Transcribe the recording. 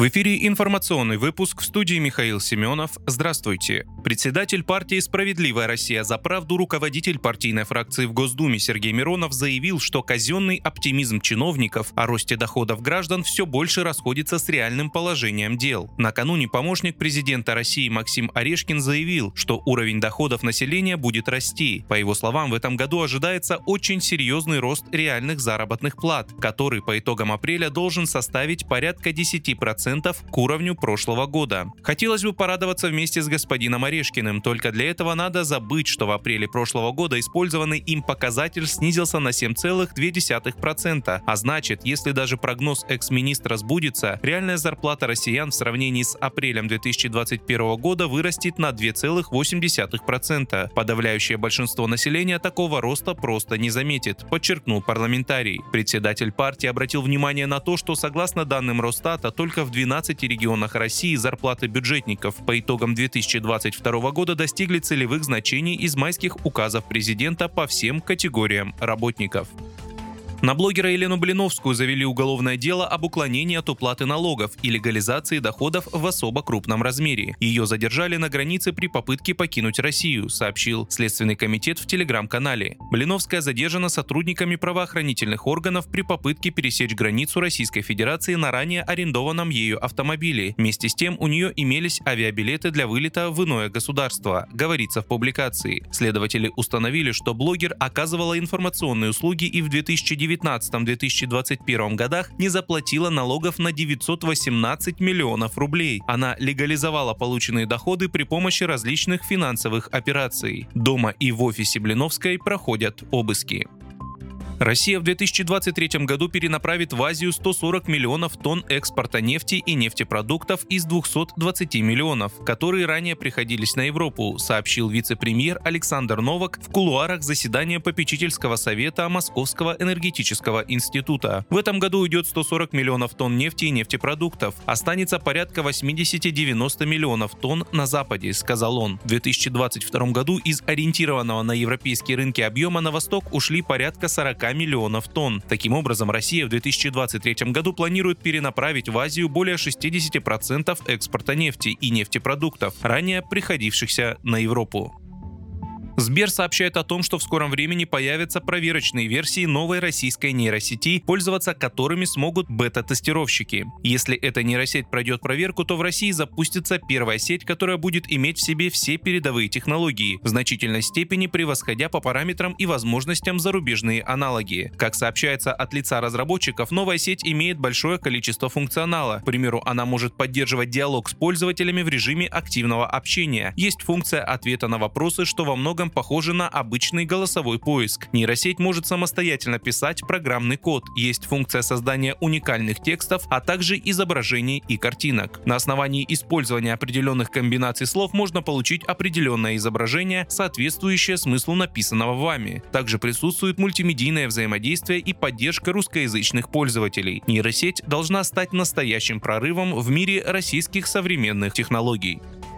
В эфире информационный выпуск в студии Михаил Семенов. Здравствуйте. Председатель партии «Справедливая Россия за правду» руководитель партийной фракции в Госдуме Сергей Миронов заявил, что казенный оптимизм чиновников о росте доходов граждан все больше расходится с реальным положением дел. Накануне помощник президента России Максим Орешкин заявил, что уровень доходов населения будет расти. По его словам, в этом году ожидается очень серьезный рост реальных заработных плат, который по итогам апреля должен составить порядка 10% к уровню прошлого года. Хотелось бы порадоваться вместе с господином Орешкиным, только для этого надо забыть, что в апреле прошлого года использованный им показатель снизился на 7,2%, а значит, если даже прогноз экс-министра сбудется, реальная зарплата россиян в сравнении с апрелем 2021 года вырастет на 2,8%. Подавляющее большинство населения такого роста просто не заметит, подчеркнул парламентарий. Председатель партии обратил внимание на то, что согласно данным Росстата только в 12 регионах России зарплаты бюджетников по итогам 2022 года достигли целевых значений из майских указов президента по всем категориям работников. На блогера Елену Блиновскую завели уголовное дело об уклонении от уплаты налогов и легализации доходов в особо крупном размере. Ее задержали на границе при попытке покинуть Россию, сообщил Следственный комитет в телеграм-канале. Блиновская задержана сотрудниками правоохранительных органов при попытке пересечь границу Российской Федерации на ранее арендованном ею автомобиле. Вместе с тем у нее имелись авиабилеты для вылета в иное государство, говорится в публикации. Следователи установили, что блогер оказывала информационные услуги и в 2009 2019-2021 годах не заплатила налогов на 918 миллионов рублей. Она легализовала полученные доходы при помощи различных финансовых операций. Дома и в офисе Блиновской проходят обыски. Россия в 2023 году перенаправит в Азию 140 миллионов тонн экспорта нефти и нефтепродуктов из 220 миллионов, которые ранее приходились на Европу, сообщил вице-премьер Александр Новак в кулуарах заседания попечительского совета Московского энергетического института. В этом году уйдет 140 миллионов тонн нефти и нефтепродуктов. Останется порядка 80-90 миллионов тонн на Западе, сказал он. В 2022 году из ориентированного на европейские рынки объема на восток ушли порядка 40 миллионов тонн. Таким образом, Россия в 2023 году планирует перенаправить в Азию более 60% экспорта нефти и нефтепродуктов, ранее приходившихся на Европу. Сбер сообщает о том, что в скором времени появятся проверочные версии новой российской нейросети, пользоваться которыми смогут бета-тестировщики. Если эта нейросеть пройдет проверку, то в России запустится первая сеть, которая будет иметь в себе все передовые технологии, в значительной степени превосходя по параметрам и возможностям зарубежные аналоги. Как сообщается от лица разработчиков, новая сеть имеет большое количество функционала. К примеру, она может поддерживать диалог с пользователями в режиме активного общения. Есть функция ответа на вопросы, что во многом похоже на обычный голосовой поиск. Нейросеть может самостоятельно писать программный код. Есть функция создания уникальных текстов, а также изображений и картинок. На основании использования определенных комбинаций слов можно получить определенное изображение, соответствующее смыслу написанного вами. Также присутствует мультимедийное взаимодействие и поддержка русскоязычных пользователей. Нейросеть должна стать настоящим прорывом в мире российских современных технологий.